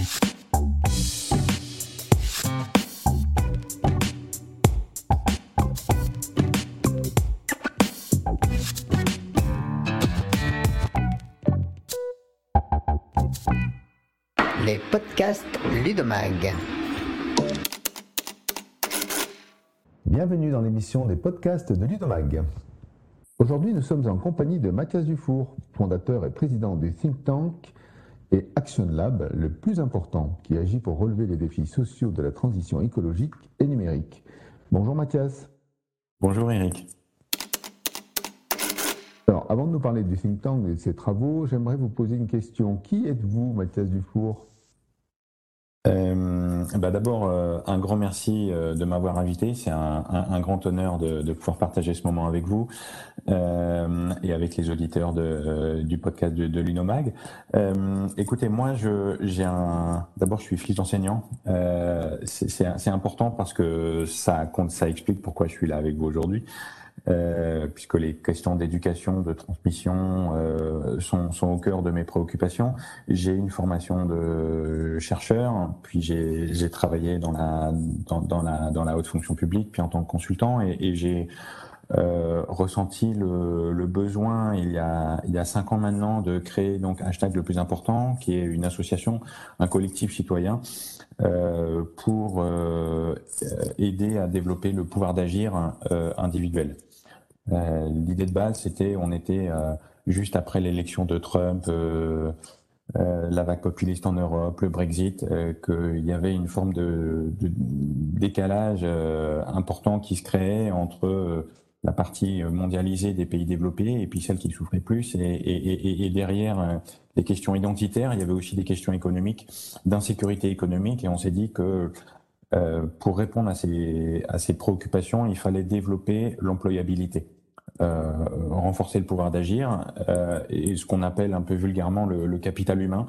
Les podcasts Ludomag. Bienvenue dans l'émission des podcasts de Ludomag. Aujourd'hui, nous sommes en compagnie de Mathias Dufour, fondateur et président du think tank et Action Lab, le plus important, qui agit pour relever les défis sociaux de la transition écologique et numérique. Bonjour Mathias. Bonjour Eric. Alors, avant de nous parler du think tank et de ses travaux, j'aimerais vous poser une question. Qui êtes-vous, Mathias Dufour? Euh, bah D'abord, euh, un grand merci euh, de m'avoir invité. C'est un, un, un, grand honneur de, de, pouvoir partager ce moment avec vous euh, et avec les auditeurs de, euh, du podcast de, de l'Unomag. écoutez, moi, j'ai un. D'abord, je suis fils d'enseignant. c'est important parce que ça compte, ça explique pourquoi je suis là avec vous aujourd'hui. Euh, puisque les questions d'éducation, de transmission euh, sont, sont, au cœur de mes préoccupations. J'ai une formation de chercheur, puis j'ai travaillé dans la, dans, la, dans la haute fonction publique, puis en tant que consultant, et, et j'ai euh, ressenti le, le, besoin il y, a, il y a cinq ans maintenant de créer donc hashtag le plus important, qui est une association, un collectif citoyen euh, pour euh, aider à développer le pouvoir d'agir euh, individuel. Euh, l'idée de base, c'était, on était euh, juste après l'élection de Trump, euh, la vague populiste en Europe, le Brexit, qu'il y avait une forme de, de décalage important qui se créait entre la partie mondialisée des pays développés et puis celle qui souffrait plus. Et, et, et, derrière les questions identitaires, il y avait aussi des questions économiques, d'insécurité économique. Et on s'est dit que euh, pour répondre à ces, à ces préoccupations, il fallait développer l'employabilité. Euh, renforcer le pouvoir d'agir euh, et ce qu'on appelle un peu vulgairement le, le capital humain.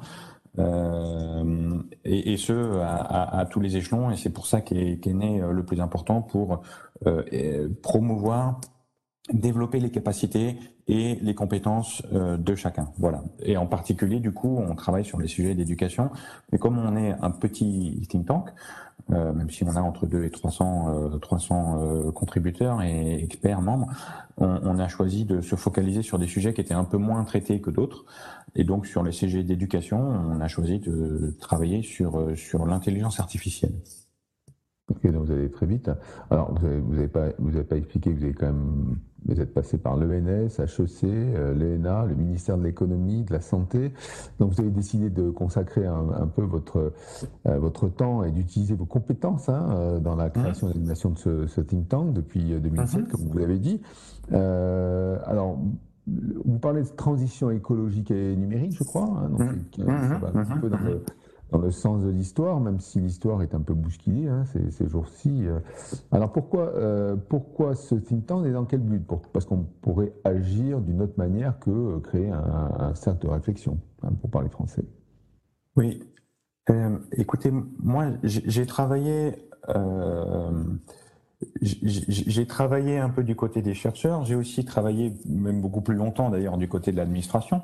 Euh, et, et, ce à, à, à, tous les échelons et c'est pour ça qu'est est né le plus important pour euh, promouvoir développer les capacités et les compétences de chacun. Voilà. Et en particulier, du coup, on travaille sur les sujets d'éducation. Mais comme on est un petit think tank, euh, même si on a entre 2 et 300, 300 euh, euh, contributeurs et experts membres, on, on, a choisi de se focaliser sur des sujets qui étaient un peu moins traités que d'autres. Et donc sur les CG d'éducation, on a choisi de travailler sur, sur l'intelligence artificielle. Ok, donc vous allez très vite. Alors, vous n'avez vous avez pas, vous avez pas expliqué que vous avez quand même, vous êtes passé par l'ENS, HEC, euh, l'ENA, le ministère de l'économie, de la santé. Donc, vous avez décidé de consacrer un, un peu votre euh, votre temps et d'utiliser vos compétences hein, euh, dans la création et l'animation de ce, ce, think tank depuis 2007, euh, comme vous l'avez dit. Euh, alors, vous parlez de transition écologique et numérique, je crois. Hein, donc, mmh. ça va un petit peu dans le dans le sens de l'histoire, même si l'histoire est un peu bousculée hein, ces, jours-ci. Euh. Alors pourquoi, euh, pourquoi ce think tank et dans quel but? Parce qu'on pourrait agir d'une autre manière que euh, créer un, cercle de réflexion, hein, pour parler français. Oui. Écoutez, moi, j'ai travaillé. J'ai travaillé un peu du côté des chercheurs, j'ai aussi travaillé, même beaucoup plus longtemps d'ailleurs, du côté de l'administration.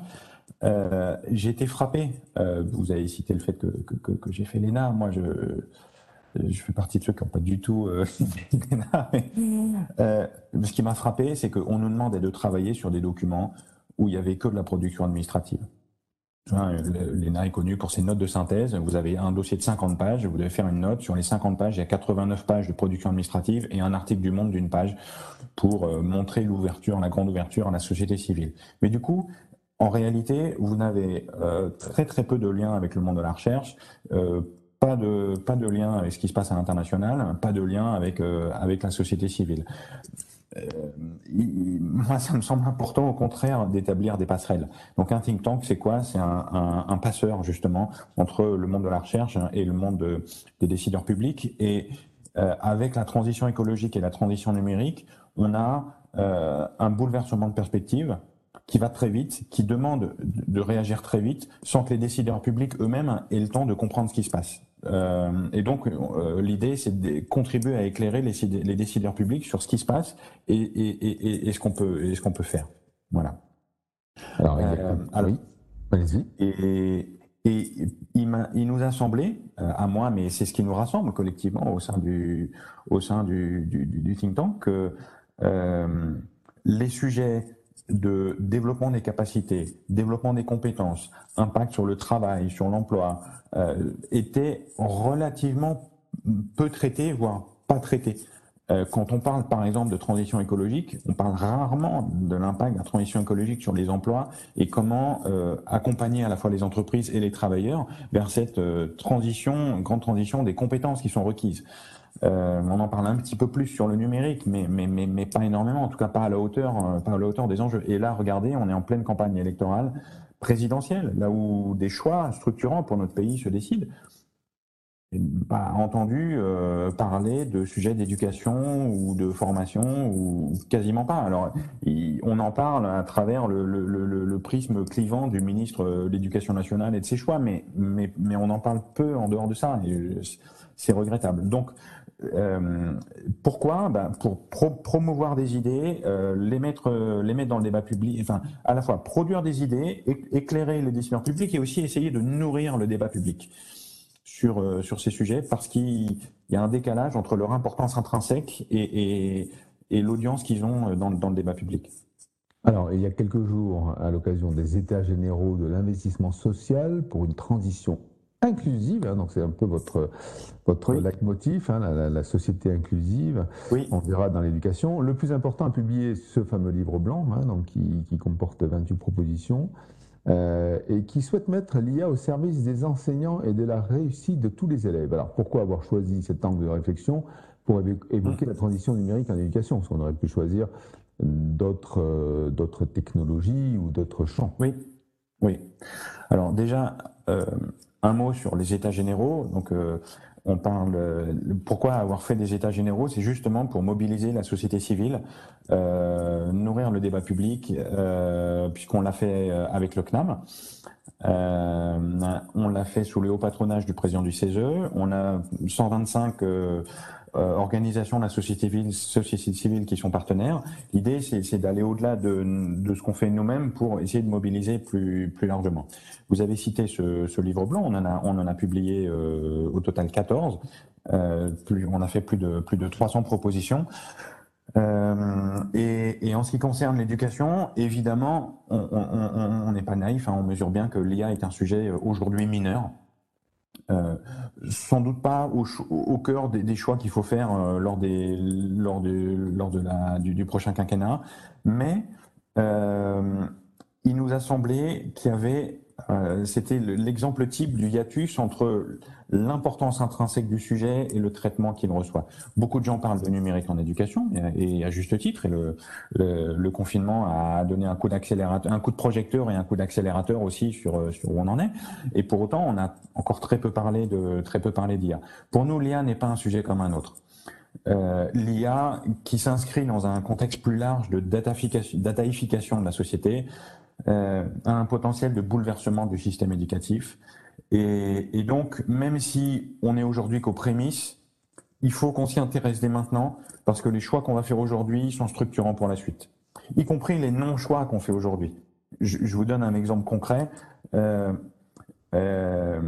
Euh, j'ai été frappé. Euh, vous avez cité le fait que, que, que j'ai fait l'ENA. Moi, je, je fais partie de ceux qui n'ont pas du tout euh, l'ENA. Euh, ce qui m'a frappé, c'est qu'on nous demandait de travailler sur des documents où il y avait que de la production administrative. L'ENA est connu pour ses notes de synthèse. Vous avez un dossier de 50 pages, vous devez faire une note. Sur les 50 pages, il y a 89 pages de production administrative et un article du Monde d'une page pour montrer l'ouverture, la grande ouverture à la société civile. Mais du coup, en réalité, vous n'avez euh, très très peu de liens avec le monde de la recherche, euh, pas de pas de lien avec ce qui se passe à l'international, pas de lien avec euh, avec la société civile. Euh, moi, ça me semble important, au contraire, d'établir des passerelles. Donc, un think tank, c'est quoi? C'est un, un, un, passeur justement entre le monde de la recherche et le monde de, des décideurs publics. Et euh, avec la transition écologique et la transition numérique, on a euh, un bouleversement de perspective qui va très vite, qui demande de réagir très vite, sans que les décideurs publics eux-mêmes aient le temps de comprendre ce qui se passe. Euh, et donc, euh, l'idée, c'est de contribuer à éclairer les, les, décideurs publics sur ce qui se passe et, et, et, et ce qu'on peut, et ce qu'on peut faire. Voilà. Alors, euh, alors oui, allez-y. Et, et il il, nous a semblé, à moi, mais c'est ce qui nous rassemble collectivement au sein du, au sein du, du, think tank, que les sujets de développement des capacités, développement des compétences, impact sur le travail, sur l'emploi, euh, étaient relativement peu traités, voire pas traités. Euh, quand on parle par exemple de transition écologique, on parle rarement de l'impact de la transition écologique sur les emplois et comment euh, accompagner à la fois les entreprises et les travailleurs vers cette euh, transition, grande transition des compétences qui sont requises. Euh, on en parle un petit peu plus sur le numérique, mais, mais, mais, mais, pas énormément, en tout cas pas à la hauteur, euh, pas à la hauteur des enjeux. Et là, regardez, on est en pleine campagne électorale présidentielle, là où des choix structurants pour notre pays se décident. Pas entendu euh, parler de sujets d'éducation ou de formation ou quasiment pas. Alors, on en parle à travers le, le, le, le prisme clivant du ministre de l'Éducation nationale et de ses choix, mais, mais, mais on en parle peu en dehors de ça. C'est regrettable. Donc, euh, pourquoi? Ben Pour promouvoir des idées, euh, les, mettre, les mettre dans le débat public, enfin, à la fois produire des idées, éclairer les décideurs publics et aussi essayer de nourrir le débat public sur, euh, sur ces sujets parce qu'il y a un décalage entre leur importance intrinsèque et, et, et l'audience qu'ils ont dans, dans le débat public. Alors, il y a quelques jours, à l'occasion des États généraux de l'investissement social pour une transition inclusive, hein, donc c'est un peu votre, votre leitmotiv, hein, la, société inclusive, oui. on verra dans l'éducation. Le plus important à publier ce fameux livre blanc, hein, donc qui, qui, comporte 28 propositions, euh, et qui souhaite mettre l'IA au service des enseignants et de la réussite de tous les élèves. Alors pourquoi avoir choisi cet angle de réflexion pour évoquer la transition numérique en éducation Parce qu'on aurait pu choisir d'autres euh, d'autres technologies ou d'autres champs? Oui, oui. Alors déjà, un mot sur les états généraux. Donc, euh, on parle. Euh, pourquoi avoir fait des états généraux? C'est justement pour mobiliser la société civile, euh, nourrir le débat public, euh, puisqu'on l'a fait euh, avec le CNAM. on l'a fait sous le haut patronage du président du CESE. On a 125 euh, organisations de la société civile, société civile qui sont partenaires. L'idée, c'est d'aller au-delà de, de, ce qu'on fait nous-mêmes pour essayer de mobiliser plus, plus largement. Vous avez cité ce, ce livre blanc, on en a, on en a publié euh, au total 14. Euh, plus, on a fait plus de, plus de 300 propositions. Euh, et, et, en ce qui concerne l'éducation, évidemment, on n'est pas naïf, hein, on mesure bien que l'IA est un sujet aujourd'hui mineur. Euh, sans doute pas au, cœur des, choix qu'il faut faire euh, lors, des, lors, lors du prochain quinquennat, mais euh, il nous a semblé qu'il y avait euh, c'était l'exemple type du hiatus entre l'importance intrinsèque du sujet et le traitement qu'il reçoit. Beaucoup de gens parlent de numérique en éducation, et, à juste titre, et le, confinement a donné un coup d'accélérateur, un coup de projecteur et un coup d'accélérateur aussi sur, sur où on en est. Et pour autant, on a encore très peu parlé de très peu parlé d'IA. Pour nous, l'IA n'est pas un sujet comme un autre. Euh, l'IA qui s'inscrit dans un contexte plus large de datafication de la société, euh, un potentiel de bouleversement du système éducatif. Et, et donc, même si on est aujourd'hui qu'aux prémices, il faut qu'on s'y intéresse dès maintenant, parce que les choix qu'on va faire aujourd'hui sont structurants pour la suite, y compris les non-choix qu'on fait aujourd'hui. Je, je, vous donne un exemple concret. Euh, euh,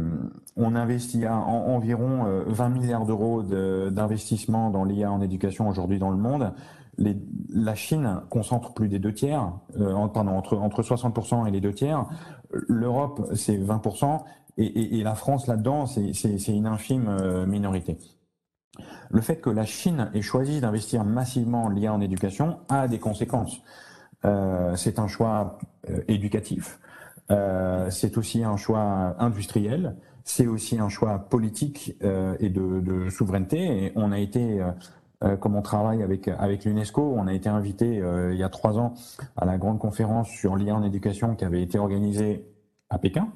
on investit à environ 20 euh, milliards d'euros d'investissement dans l'IA en éducation aujourd'hui dans le monde la Chine concentre plus des deux tiers, euh, pardon, entre, entre 60% et les deux tiers. L'Europe, c'est 20%, et, et, la France, là-dedans, c'est une infime euh, minorité. Le fait que la Chine ait choisi d'investir massivement lié en éducation a des conséquences. Euh, c'est un choix euh, éducatif, euh, c'est aussi un choix industriel, c'est aussi un choix politique et de, souveraineté. Et on a été euh, comme on travaille avec avec l'UNESCO, on a été invité euh, il y a trois ans à la grande conférence sur l'IA en éducation qui avait été organisée à Pékin.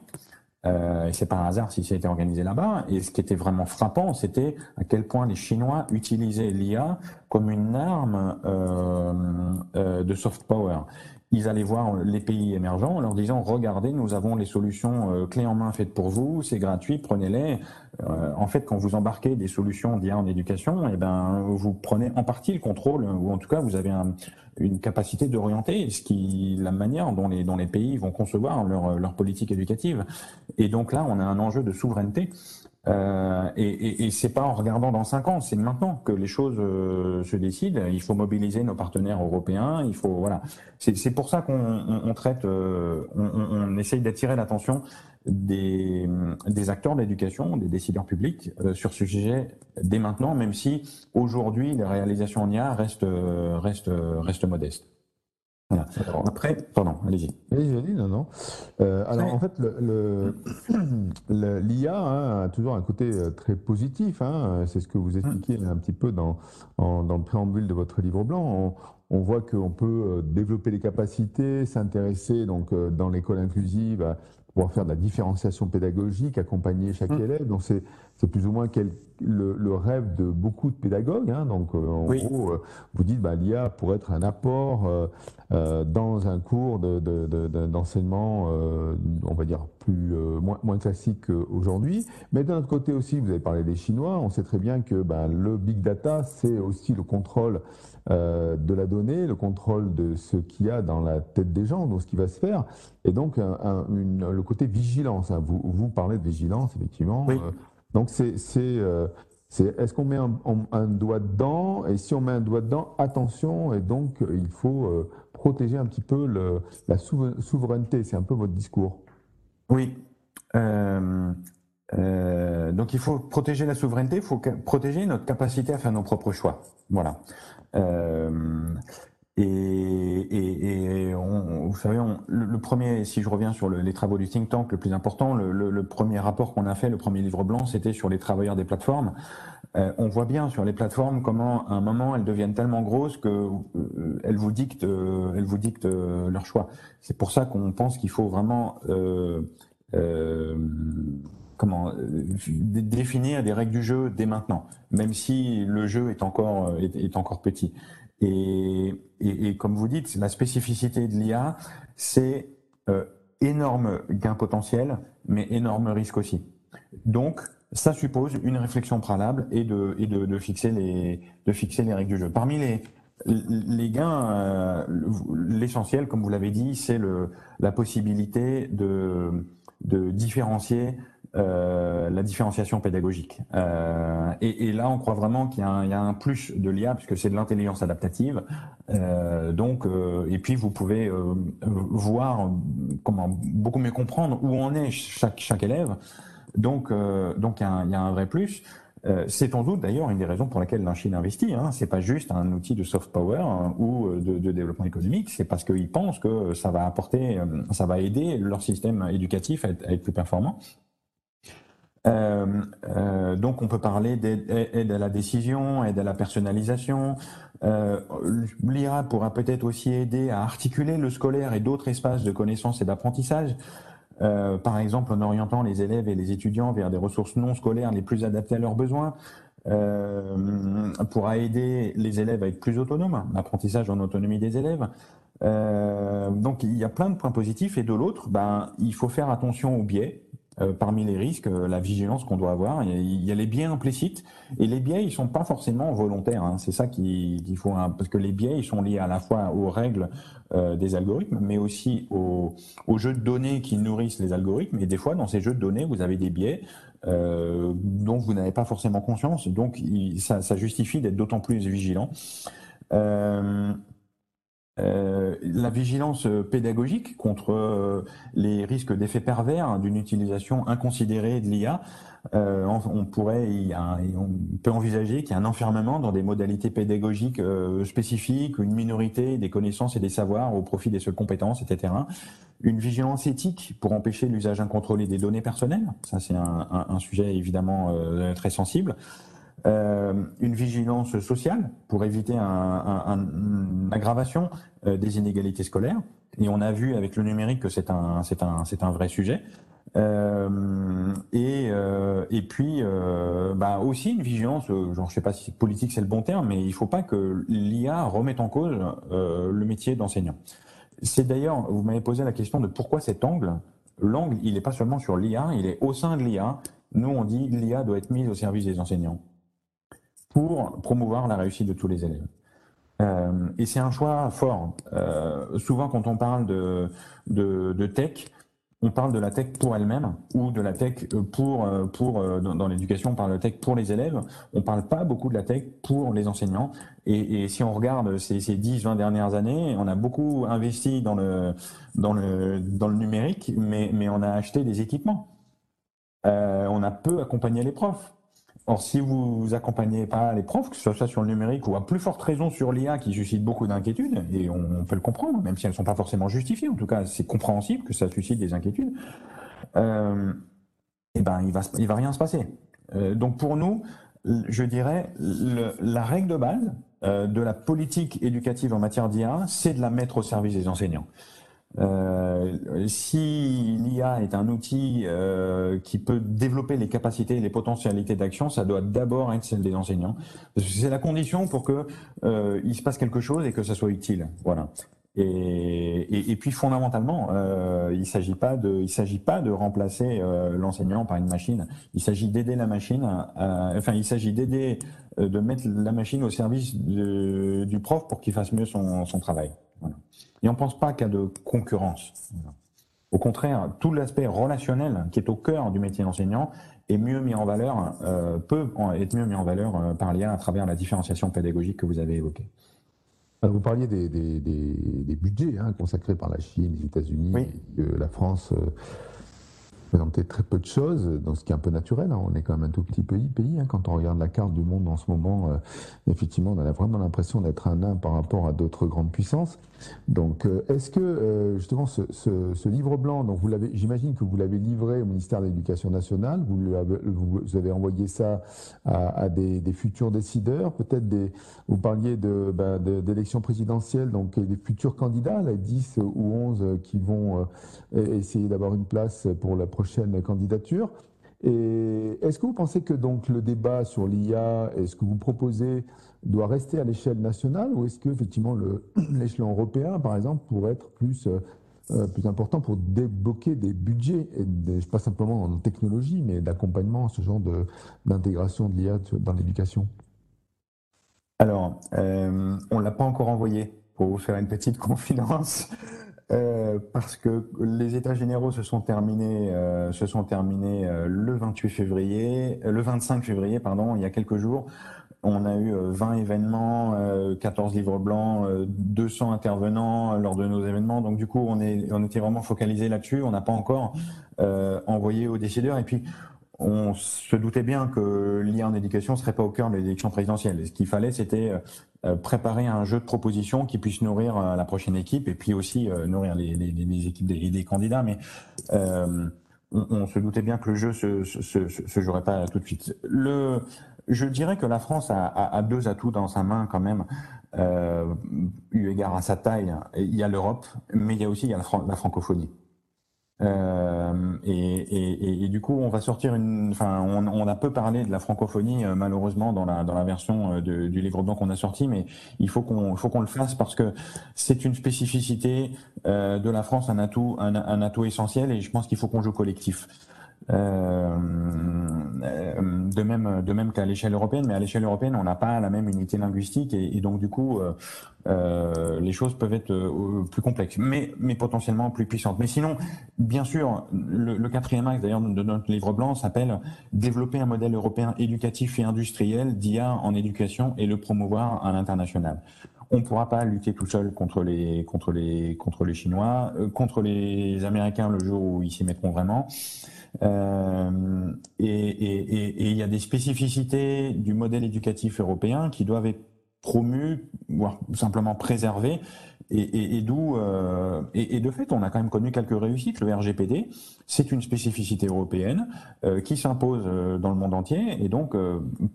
Euh, et c'est pas un hasard si été organisé là-bas. Et ce qui était vraiment frappant, c'était à quel point les Chinois utilisaient l'IA comme une arme euh, euh, de soft power. Ils allaient voir les pays émergents en leur disant regardez, nous avons les solutions clés en main faites pour vous, c'est gratuit, prenez-les. en fait, quand vous embarquez des solutions d'IA en éducation, eh ben, vous prenez en partie le contrôle, ou en tout cas, vous avez une capacité d'orienter ce qui, la manière dont les, dont les pays vont concevoir leur, leur politique éducative. Et donc là, on a un enjeu de souveraineté euh, et, et, et c'est pas en regardant dans cinq ans, c'est maintenant que les choses euh, se décident. Il faut mobiliser nos partenaires européens. Il faut voilà. C'est pour ça qu'on on, traite, euh, on, on, essaye d'attirer l'attention des, des acteurs d'éducation, des décideurs publics euh, sur ce sujet dès maintenant, même si aujourd'hui les réalisations en IA restent restent restent modestes. Après, pardon, allez-y. Allez-y, non, non. Euh, alors, en fait, l'IA le, hein, a toujours un côté euh, très positif. Hein, C'est ce que vous expliquez un petit peu dans, dans le préambule de votre livre blanc. On, voit qu'on peut euh, développer les capacités, s'intéresser donc dans l'école inclusive à pouvoir faire de la différenciation pédagogique, accompagner chaque mm. élève. Donc c'est c'est plus ou moins quel, le, le, rêve de beaucoup de pédagogues. Hein. Donc, euh, en gros, euh, vous dites, bah, l'IA pourrait être un apport euh, dans un cours d'enseignement, de, on va dire, plus moins, moins classique qu'aujourd'hui. Mais d'un autre côté aussi, vous avez parlé des Chinois. On sait très bien que bah, le big data, c'est aussi le contrôle de la donnée, le contrôle de ce qu'il y a dans la tête des gens, donc ce qui va se faire, et donc un, une, le côté vigilance. Hein. Vous, vous parlez de vigilance, effectivement. Oui. Donc, c'est, euh, est-ce qu'on met un, doigt dedans? Et si on met un doigt dedans, attention, et donc il faut euh, protéger un petit peu la souveraineté. C'est un peu votre discours. Oui. Euh, donc il faut protéger la souveraineté, il faut protéger notre capacité à faire nos propres choix. Voilà. Et, et, et on, vous savez, on, le, premier, si je reviens sur le, les travaux du think tank, le plus important, le, le premier rapport qu'on a fait, le premier livre blanc, c'était sur les travailleurs des plateformes. Euh, on voit bien sur les plateformes comment, à un moment, elles deviennent tellement grosses que euh, elles vous dictent, euh, elles vous dictent leur choix. C'est pour ça qu'on pense qu'il faut vraiment comment définir des règles du jeu dès maintenant, même si le jeu est encore est encore petit. Et, et, et, comme vous dites, la spécificité de l'IA, c'est euh, énorme gain potentiel, mais énorme risque aussi. Donc, ça suppose une réflexion préalable et de, et de, de fixer, les, de fixer les règles du jeu. Parmi les, les gains, euh, l'essentiel, comme vous l'avez dit, c'est la possibilité de, de différencier euh, la différenciation pédagogique. Euh, et, et, là, on croit vraiment qu'il y, y, a un plus de l'IA puisque c'est de l'intelligence adaptative. Euh, donc, euh, et puis vous pouvez euh, voir comment beaucoup mieux comprendre où en est chaque chaque élève. Donc, donc il y, a un, il y, a un vrai plus. c'est sans doute d'ailleurs une des raisons pour laquelle la Chine investit. Hein. C'est pas juste un outil de soft power hein, ou de, de, développement économique. C'est parce qu'ils pensent que ça va apporter, ça va aider leur système éducatif à être, à être plus performant. Euh, euh, donc on peut parler d'aide à la décision, aide à la personnalisation. Euh, L'IA pourra peut-être aussi aider à articuler le scolaire et d'autres espaces de connaissance et d'apprentissage. Euh, par exemple en orientant les élèves et les étudiants vers des ressources non scolaires les plus adaptées à leurs besoins, euh, pourra aider les élèves à être plus autonomes, l'apprentissage en autonomie des élèves. Euh, donc il y a plein de points positifs et de l'autre, ben, il faut faire attention aux biais. Euh, parmi les risques, euh, la vigilance qu'on doit avoir. Il y, a, les biais implicites et les biais, ils sont pas forcément volontaires. Hein. C'est ça qu'il faut, parce que les biais, ils sont liés à la fois aux règles euh, des algorithmes, mais aussi aux, aux, jeux de données qui nourrissent les algorithmes. Et des fois, dans ces jeux de données, vous avez des biais euh, dont vous n'avez pas forcément conscience. Donc, il, ça, ça, justifie d'être d'autant plus vigilant. Euh, euh, la vigilance pédagogique contre euh, les risques d'effets pervers d'une utilisation inconsidérée de l'IA. Euh, on, pourrait, on peut envisager qu'il y a un enfermement dans des modalités pédagogiques spécifiques, une minorité des connaissances et des savoirs au profit des seules compétences, etc. Une vigilance éthique pour empêcher l'usage incontrôlé des données personnelles. Ça, c'est un, sujet évidemment très sensible. Euh, une vigilance sociale pour éviter un, un, une aggravation euh, des inégalités scolaires. Et on a vu avec le numérique que c'est un, c'est un, c'est un vrai sujet. Euh, et, euh, et puis euh, bah aussi une vigilance, genre je sais pas si politique c'est le bon terme, mais il faut pas que l'IA remette en cause le métier d'enseignant. C'est d'ailleurs, vous m'avez posé la question de pourquoi cet angle. L'angle, il n'est pas seulement sur l'IA, il est au sein de l'IA Nous, on dit l'IA doit être mise au service des enseignants pour promouvoir la réussite de tous les élèves. Euh, et c'est un choix fort. Euh, souvent, quand on parle de, de, tech, on parle de la tech pour elle-même ou de la tech pour, pour dans, l'éducation, on parle de tech pour les élèves. On parle pas beaucoup de la tech pour les enseignants. Et, si on regarde ces, ces 10, 20 dernières années, on a beaucoup investi dans le, dans le, dans le numérique, mais, mais on a acheté des équipements. Euh, on a peu accompagné les profs. Or, si vous accompagnez pas les profs, que ce soit sur le numérique ou à plus forte raison sur l'IA qui suscite beaucoup d'inquiétudes, et on, peut le comprendre, même si elles ne sont pas forcément justifiées, en tout cas c'est compréhensible que ça suscite des inquiétudes, euh, eh ben il va, il va rien se passer. Euh, donc pour nous, je dirais, la règle de base euh, de la politique éducative en matière d'IA, c'est de la mettre au service des enseignants. Euh, si l'IA est un outil euh, qui peut développer les capacités et les potentialités d'action, ça doit d'abord être celle des enseignants. C'est la condition pour que euh, il se passe quelque chose et que ça soit utile. Voilà. Et, puis fondamentalement, euh, il il s'agit pas de remplacer euh, l'enseignant par une machine. Il s'agit d'aider la machine. enfin, il s'agit d'aider, de mettre la machine au service du prof pour qu'il fasse mieux son, travail. Et on ne pense pas a de concurrence. Au contraire, tout l'aspect relationnel qui est au cœur du métier d'enseignant est mieux mis en valeur, euh, peut être mieux mis en valeur euh, par l'IA à travers la différenciation pédagogique que vous avez évoquée. Vous parliez des, des, des, budgets hein, consacrés par la Chine, les États-Unis, la France. Présenter très peu de choses, dans ce qui est un peu naturel. Hein. On est quand même un tout petit pays. pays hein. Quand on regarde la carte du monde en ce moment, euh, effectivement, on a vraiment l'impression d'être un nain par rapport à d'autres grandes puissances. Donc, euh, est-ce que euh, justement ce, livre blanc, donc vous l'avez, j'imagine que vous l'avez livré au ministère de l'Éducation nationale, vous, vous avez envoyé ça à, des, futurs décideurs, peut-être des, vous parliez de, ben, d'élections présidentielles, donc des futurs candidats, les 10 ou 11 qui vont essayer d'avoir une place pour la prochaine candidature. Et est-ce que vous pensez que donc le débat sur l'IA est ce que vous proposez doit rester à l'échelle nationale ou est-ce que effectivement l'échelon européen, par exemple, pourrait être plus euh, euh, plus important pour débloquer des budgets, et pas simplement en technologie, mais d'accompagnement, ce genre d'intégration de, l'IA dans l'éducation? Alors, euh, on ne l'a pas encore envoyé, pour vous faire une petite confidence. Euh, parce que les États généraux se sont terminés, euh, se sont terminés euh, le 28 février, le 25 février, pardon, il y a quelques jours. On a eu 20 événements, 14 livres blancs, 200 intervenants lors de nos événements. Donc du coup, on, est, on était vraiment focalisé là-dessus. On n'a pas encore envoyé aux décideurs. Et puis, on se doutait bien que l'IA en éducation ne serait pas au cœur de l'élection présidentielle. ce qu'il fallait, c'était euh, préparer un jeu de propositions qui puisse nourrir euh, la prochaine équipe et puis aussi euh, nourrir les, équipes des, des, candidats. Mais euh, on, se doutait bien que le jeu se, se, jouerait pas tout de suite. Le, je dirais que la France a, deux atouts dans sa main quand même, euh, eu égard à sa taille. Il y a l'Europe, mais il y a aussi il y a la francophonie. Euh, et, et, et, du coup, on va sortir une. Enfin, on, a peu parlé de la francophonie euh, malheureusement dans la dans la version euh, de, du livre blanc qu'on a sorti, mais il faut qu'on faut qu'on le fasse parce que c'est une spécificité de la France, un atout un, un atout essentiel, et je pense qu'il faut qu'on joue collectif. Euh, de même, de même qu'à l'échelle européenne, mais à l'échelle européenne, on n'a pas la même unité linguistique et, donc du coup, euh, euh, les choses peuvent être euh, plus complexes, mais, mais potentiellement plus puissantes. Mais sinon, bien sûr, le, le quatrième axe d'ailleurs de notre livre blanc s'appelle développer un modèle européen éducatif et industriel d'IA en éducation et le promouvoir à l'international. On ne pourra pas lutter tout seul contre les contre les contre les Chinois, euh, contre les Américains le jour où ils s'y mettront vraiment. Euh, et il y a des spécificités du modèle éducatif européen qui doivent être promues, voire simplement préservées. Et, d'où euh, et, de fait, on a quand même connu quelques réussites. Le RGPD, c'est une spécificité européenne euh, qui s'impose dans le monde entier. Et donc,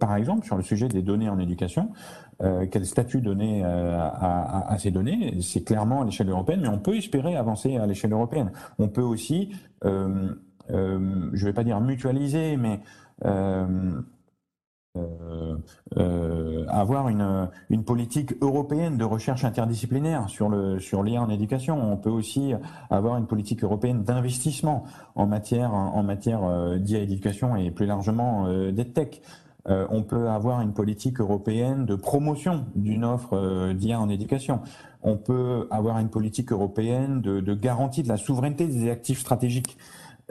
par exemple, sur le sujet des données en éducation, quel statut donner à, ces données? C'est clairement à l'échelle européenne, mais on peut espérer avancer à l'échelle européenne. On peut aussi euh, je ne vais pas dire mutualiser, mais euh, euh, avoir une, politique européenne de recherche interdisciplinaire sur le sur l'IA en éducation. On peut aussi avoir une politique européenne d'investissement en matière en matière d'IA éducation et plus largement d'EdTech. Euh, on peut avoir une politique européenne de promotion d'une offre d'IA en éducation. On peut avoir une politique européenne de garantie de la souveraineté des actifs stratégiques.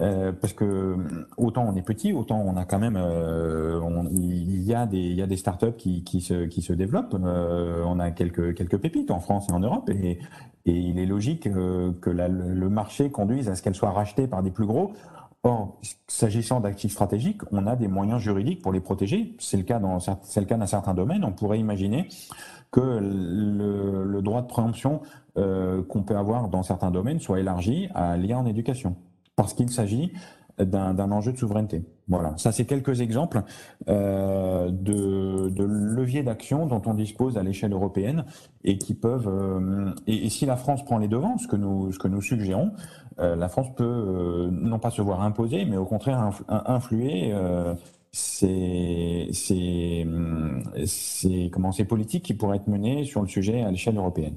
Euh, parce que autant on est petit, autant on a quand même, euh, il y a des, il y startups qui, se, développent. Euh, on a quelques, pépites en France et en Europe, et, il est logique euh, que le marché conduise à ce qu'elles soient rachetées par des plus gros. Or, s'agissant d'actifs stratégiques, on a des moyens juridiques pour les protéger. C'est le cas dans, c'est le cas dans certains domaines. On pourrait imaginer que le, le droit de préemption euh, qu'on peut avoir dans certains domaines soit élargi à l'IA en éducation parce qu'il s'agit d'un enjeu de souveraineté. Voilà, ça c'est quelques exemples euh, de, de, leviers d'action dont on dispose à l'échelle européenne et qui peuvent. Euh, et, si la France prend les devants, ce que nous ce que nous suggérons, euh, la France peut euh, non pas se voir imposer, mais au contraire influ, influer. Euh, ces, ces, ces, comment, ces politiques qui pourraient être menées sur le sujet à l'échelle européenne.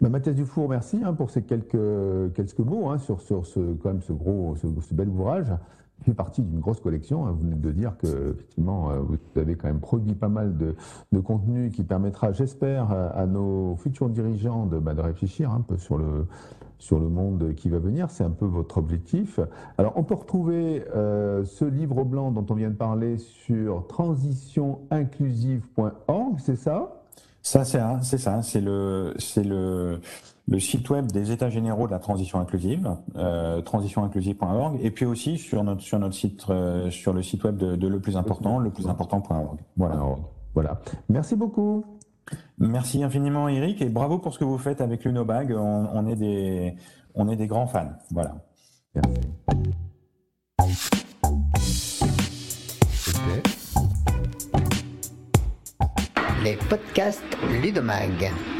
Bah, Mathias Dufour, merci hein, pour ces quelques, quelques mots hein, sur, sur ce, quand même ce, gros, ce, bel ouvrage qui fait partie d'une grosse collection. Hein. Vous venez de dire que effectivement, euh, vous avez quand même produit pas mal de, de contenu qui permettra, j'espère, à nos futurs dirigeants de, bah, de réfléchir un peu sur le, sur le monde qui va venir. C'est un peu votre objectif. Alors, on peut retrouver euh, ce livre blanc dont on vient de parler sur transitioninclusive.org, c'est ça? Ça, c'est ça, c'est le, c'est le, le site web des États généraux de la transition inclusive, euh, transitioninclusive.org, et puis aussi sur notre sur notre site, euh, sur le site web de, de le plus important, le plus important.org. Voilà. voilà. Merci beaucoup. Merci infiniment, Eric, et bravo pour ce que vous faites avec l'Unobag. On, on est des, on est des grands fans. Voilà. Merci. Les podcasts Ludomag.